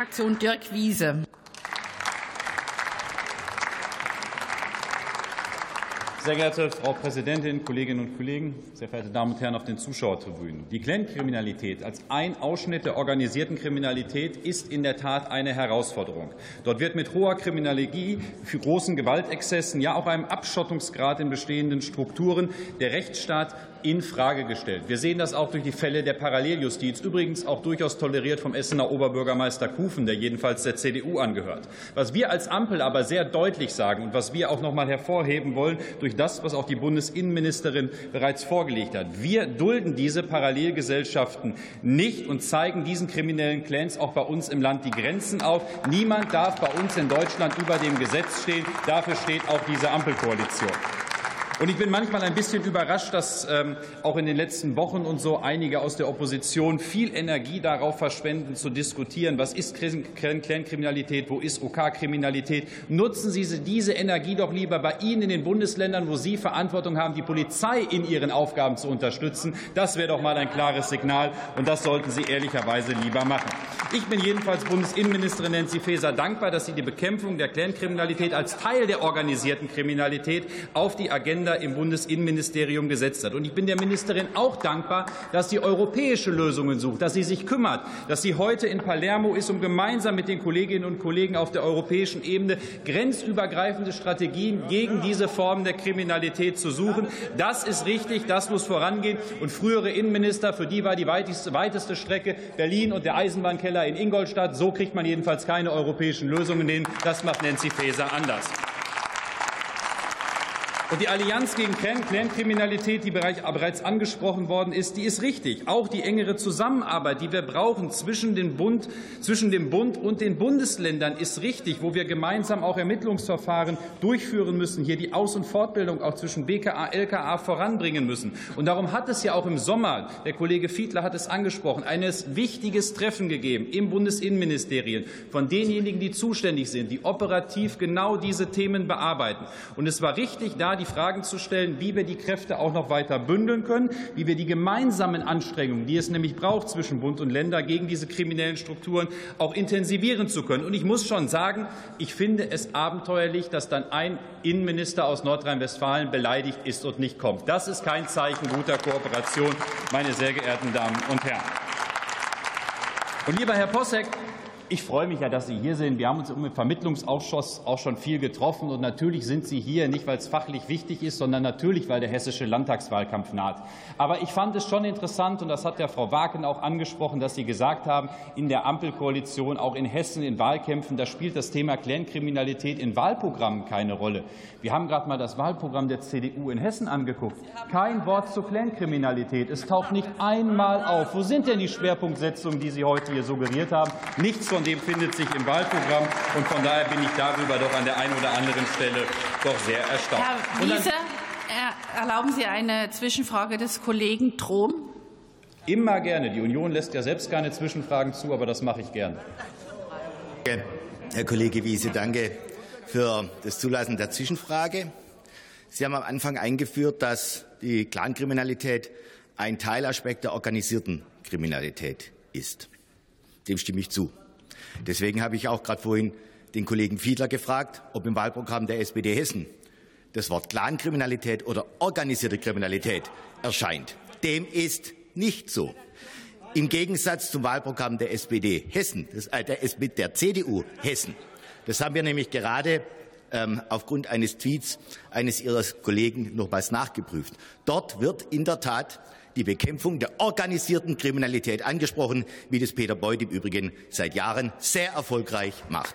Fraktion Dirk Wiese. Sehr geehrte Frau Präsidentin, Kolleginnen und Kollegen, sehr verehrte Damen und Herren auf den Zuschauertribünen! Die Clan-Kriminalität als ein Ausschnitt der organisierten Kriminalität ist in der Tat eine Herausforderung. Dort wird mit hoher Kriminalität, für großen Gewaltexzessen, ja auch einem Abschottungsgrad in bestehenden Strukturen der Rechtsstaat in Frage gestellt. Wir sehen das auch durch die Fälle der Paralleljustiz, übrigens auch durchaus toleriert vom Essener Oberbürgermeister Kufen, der jedenfalls der CDU angehört. Was wir als Ampel aber sehr deutlich sagen und was wir auch noch mal hervorheben wollen durch das, was auch die Bundesinnenministerin bereits vorgelegt hat. Wir dulden diese Parallelgesellschaften nicht und zeigen diesen kriminellen Clans auch bei uns im Land die Grenzen auf. Niemand darf bei uns in Deutschland über dem Gesetz stehen. Dafür steht auch diese Ampelkoalition. Und ich bin manchmal ein bisschen überrascht, dass ähm, auch in den letzten Wochen und so einige aus der Opposition viel Energie darauf verschwenden, zu diskutieren, was ist Clankriminalität, wo ist OK-Kriminalität. Nutzen Sie diese Energie doch lieber bei Ihnen in den Bundesländern, wo Sie Verantwortung haben, die Polizei in ihren Aufgaben zu unterstützen. Das wäre doch mal ein klares Signal, und das sollten Sie ehrlicherweise lieber machen. Ich bin jedenfalls Bundesinnenministerin Nancy Faeser dankbar, dass sie die Bekämpfung der Clankriminalität als Teil der organisierten Kriminalität auf die Agenda Agenda im Bundesinnenministerium gesetzt hat. Und ich bin der Ministerin auch dankbar, dass sie europäische Lösungen sucht, dass sie sich kümmert, dass sie heute in Palermo ist, um gemeinsam mit den Kolleginnen und Kollegen auf der europäischen Ebene grenzübergreifende Strategien gegen diese Formen der Kriminalität zu suchen. Das ist richtig, das muss vorangehen. Und frühere Innenminister, für die war die weiteste Strecke Berlin und der Eisenbahnkeller in Ingolstadt. So kriegt man jedenfalls keine europäischen Lösungen hin. Das macht Nancy Faeser anders. Und die Allianz gegen Clankriminalität, die bereits angesprochen worden ist, die ist richtig. Auch die engere Zusammenarbeit, die wir brauchen zwischen dem Bund, zwischen dem Bund und den Bundesländern, ist richtig, wo wir gemeinsam auch Ermittlungsverfahren durchführen müssen, hier die Aus- und Fortbildung auch zwischen BKA, LKA voranbringen müssen. Und darum hat es ja auch im Sommer, der Kollege Fiedler hat es angesprochen, ein wichtiges Treffen gegeben im Bundesinnenministerium von denjenigen, die zuständig sind, die operativ genau diese Themen bearbeiten. Und es war richtig, da die Fragen zu stellen, wie wir die Kräfte auch noch weiter bündeln können, wie wir die gemeinsamen Anstrengungen, die es nämlich braucht zwischen Bund und Länder gegen diese kriminellen Strukturen, auch intensivieren zu können. Und ich muss schon sagen, ich finde es abenteuerlich, dass dann ein Innenminister aus Nordrhein-Westfalen beleidigt ist und nicht kommt. Das ist kein Zeichen guter Kooperation, meine sehr geehrten Damen und Herren. Und lieber Herr Posseck, ich freue mich ja, dass Sie hier sind. Wir haben uns im Vermittlungsausschuss auch schon viel getroffen. Und natürlich sind Sie hier nicht, weil es fachlich wichtig ist, sondern natürlich, weil der hessische Landtagswahlkampf naht. Aber ich fand es schon interessant, und das hat ja Frau Wagen auch angesprochen, dass Sie gesagt haben, in der Ampelkoalition, auch in Hessen in Wahlkämpfen, da spielt das Thema Clankriminalität in Wahlprogrammen keine Rolle. Wir haben gerade mal das Wahlprogramm der CDU in Hessen angeguckt. Kein Wort zur Clankriminalität. Es taucht nicht einmal auf. Wo sind denn die Schwerpunktsetzungen, die Sie heute hier suggeriert haben? Nichts von von dem findet sich im Wahlprogramm. Und von daher bin ich darüber doch an der einen oder anderen Stelle doch sehr erstaunt. Herr Wiese, erlauben Sie eine Zwischenfrage des Kollegen Trom? Immer gerne. Die Union lässt ja selbst keine Zwischenfragen zu, aber das mache ich gern. Herr Kollege Wiese, danke für das Zulassen der Zwischenfrage. Sie haben am Anfang eingeführt, dass die Clankriminalität ein Teilaspekt der organisierten Kriminalität ist. Dem stimme ich zu. Deswegen habe ich auch gerade vorhin den Kollegen Fiedler gefragt, ob im Wahlprogramm der SPD Hessen das Wort Clankriminalität oder organisierte Kriminalität erscheint. Dem ist nicht so. Im Gegensatz zum Wahlprogramm der SPD Hessen, äh, der, der CDU Hessen. Das haben wir nämlich gerade aufgrund eines Tweets eines Ihrer Kollegen nochmals nachgeprüft. Dort wird in der Tat die Bekämpfung der organisierten Kriminalität angesprochen, wie das Peter Beuth im Übrigen seit Jahren sehr erfolgreich macht.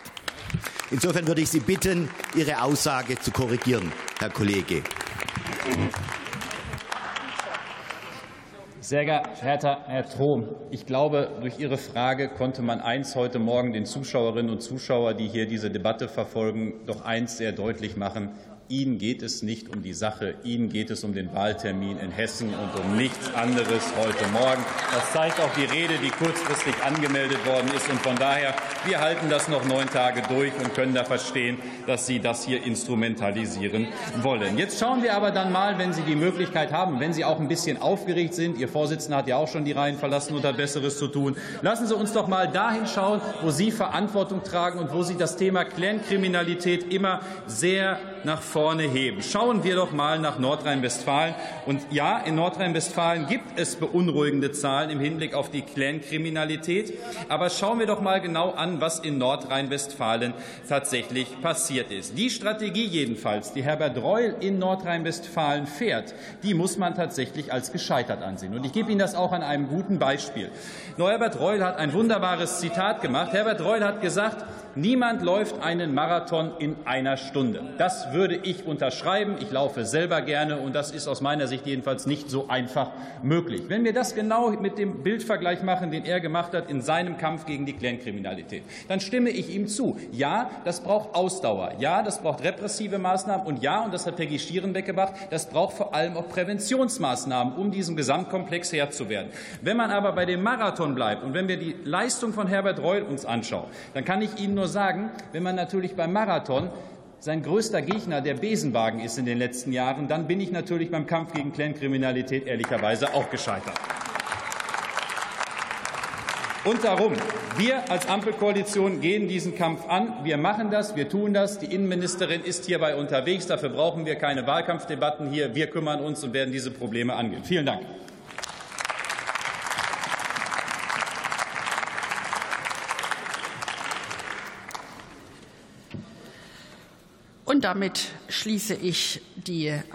Insofern würde ich Sie bitten, Ihre Aussage zu korrigieren, Herr Kollege. Sehr geehrter Herr Trom, ich glaube, durch Ihre Frage konnte man eins heute Morgen den Zuschauerinnen und Zuschauern, die hier diese Debatte verfolgen, doch eins sehr deutlich machen. Ihnen geht es nicht um die Sache, Ihnen geht es um den Wahltermin in Hessen und um nichts anderes heute Morgen. Das zeigt auch die Rede, die kurzfristig angemeldet worden ist. Und von daher, wir halten das noch neun Tage durch und können da verstehen, dass Sie das hier instrumentalisieren wollen. Jetzt schauen wir aber dann mal, wenn Sie die Möglichkeit haben, wenn Sie auch ein bisschen aufgeregt sind, Ihr Vorsitzender hat ja auch schon die Reihen verlassen und hat Besseres zu tun, lassen Sie uns doch mal dahin schauen, wo Sie Verantwortung tragen und wo Sie das Thema Clankriminalität immer sehr nach vorne heben. Schauen wir doch mal nach Nordrhein-Westfalen. Und ja, in Nordrhein-Westfalen gibt es beunruhigende Zahlen im Hinblick auf die Clankriminalität. Aber schauen wir doch mal genau an, was in Nordrhein-Westfalen tatsächlich passiert ist. Die Strategie jedenfalls, die Herbert Reul in Nordrhein-Westfalen fährt, die muss man tatsächlich als gescheitert ansehen. Und ich gebe Ihnen das auch an einem guten Beispiel. Herbert Reul hat ein wunderbares Zitat gemacht. Herbert Reul hat gesagt, Niemand läuft einen Marathon in einer Stunde. Das würde ich unterschreiben. Ich laufe selber gerne, und das ist aus meiner Sicht jedenfalls nicht so einfach möglich. Wenn wir das genau mit dem Bildvergleich machen, den er gemacht hat in seinem Kampf gegen die Clankriminalität, dann stimme ich ihm zu. Ja, das braucht Ausdauer. Ja, das braucht repressive Maßnahmen. Und ja, und das hat Peggy Schierenbeck gemacht, das braucht vor allem auch Präventionsmaßnahmen, um diesem Gesamtkomplex Herr zu werden. Wenn man aber bei dem Marathon bleibt und wenn wir die Leistung von Herbert Reul uns anschauen, dann kann ich Ihnen nur nur sagen, wenn man natürlich beim Marathon sein größter Gegner der Besenwagen ist in den letzten Jahren, dann bin ich natürlich beim Kampf gegen Clankriminalität ehrlicherweise auch gescheitert. Und darum, wir als Ampelkoalition gehen diesen Kampf an. Wir machen das, wir tun das. Die Innenministerin ist hierbei unterwegs. Dafür brauchen wir keine Wahlkampfdebatten hier. Wir kümmern uns und werden diese Probleme angehen. Vielen Dank. Damit schließe ich die